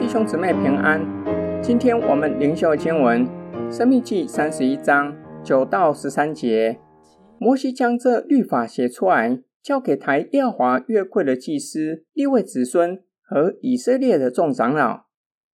弟兄姊妹平安，今天我们灵修经文《申命记》三十一章九到十三节。摩西将这律法写出来，交给台耶和华约柜的祭司、利未子孙和以色列的众长老。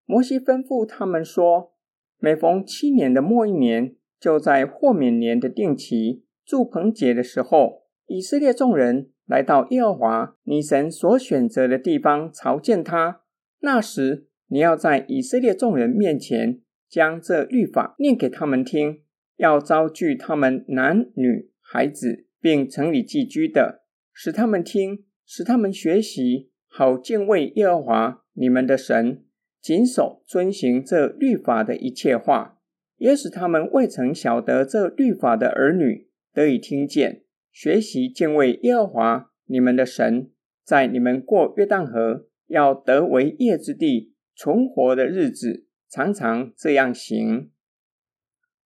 摩西吩咐他们说：每逢七年的末一年，就在豁免年的定期祝棚节的时候，以色列众人来到耶和华你神所选择的地方朝见他。那时，你要在以色列众人面前将这律法念给他们听，要招聚他们男女孩子，并城里寄居的，使他们听，使他们学习，好敬畏耶和华你们的神，谨守遵行这律法的一切话，也使他们未曾晓得这律法的儿女得以听见，学习敬畏耶和华你们的神，在你们过约旦河要得为业之地。存活的日子，常常这样行。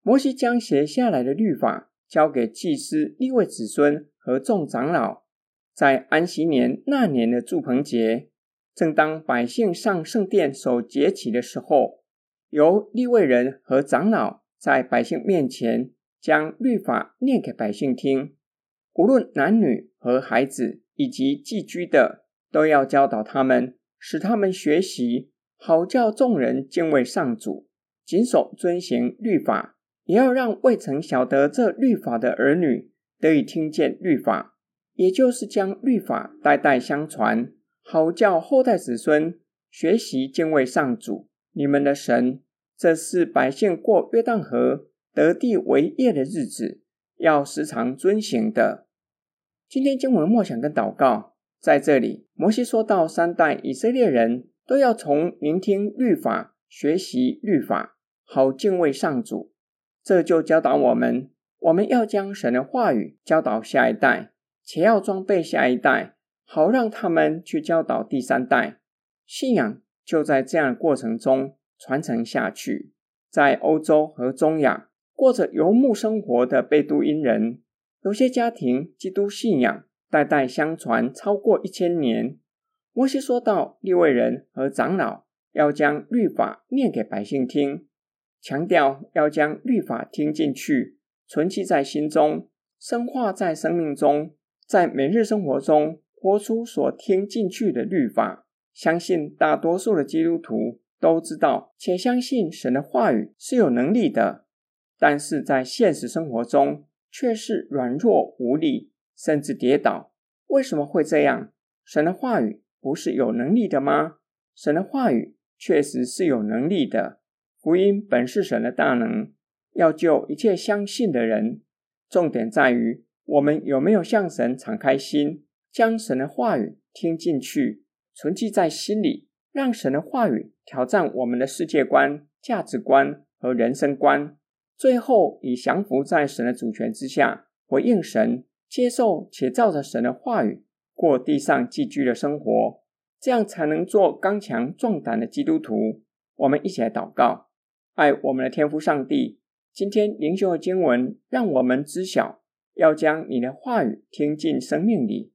摩西将写下来的律法交给祭司、利未子孙和众长老，在安息年那年的住棚节，正当百姓上圣殿守节期的时候，由利未人和长老在百姓面前将律法念给百姓听，无论男女和孩子以及寄居的，都要教导他们，使他们学习。好叫众人敬畏上主，谨守遵行律法，也要让未曾晓得这律法的儿女得以听见律法，也就是将律法代代相传，好叫后代子孙学习敬畏上主，你们的神。这是百姓过约旦河得地为业的日子，要时常遵行的。今天经文默想跟祷告，在这里，摩西说到三代以色列人。都要从聆听律法、学习律法，好敬畏上主。这就教导我们，我们要将神的话语教导下一代，且要装备下一代，好让他们去教导第三代。信仰就在这样的过程中传承下去。在欧洲和中亚过着游牧生活的贝都因人，有些家庭基督信仰代代相传超过一千年。摩西说到，利未人和长老要将律法念给百姓听，强调要将律法听进去，存记在心中，深化在生命中，在每日生活中活出所听进去的律法。相信大多数的基督徒都知道且相信神的话语是有能力的，但是在现实生活中却是软弱无力，甚至跌倒。为什么会这样？神的话语。不是有能力的吗？神的话语确实是有能力的。福音本是神的大能，要救一切相信的人。重点在于我们有没有向神敞开心，将神的话语听进去，存记在心里，让神的话语挑战我们的世界观、价值观和人生观。最后以降服在神的主权之下，回应神，接受且照着神的话语。过地上寄居的生活，这样才能做刚强壮胆的基督徒。我们一起来祷告，爱我们的天父上帝。今天灵修的经文，让我们知晓要将你的话语听进生命里，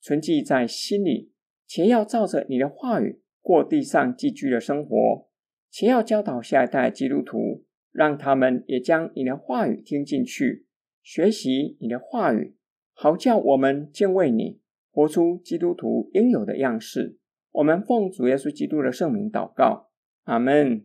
存记在心里，且要照着你的话语过地上寄居的生活，且要教导下一代基督徒，让他们也将你的话语听进去，学习你的话语，好叫我们敬畏你。活出基督徒应有的样式。我们奉主耶稣基督的圣名祷告，阿门。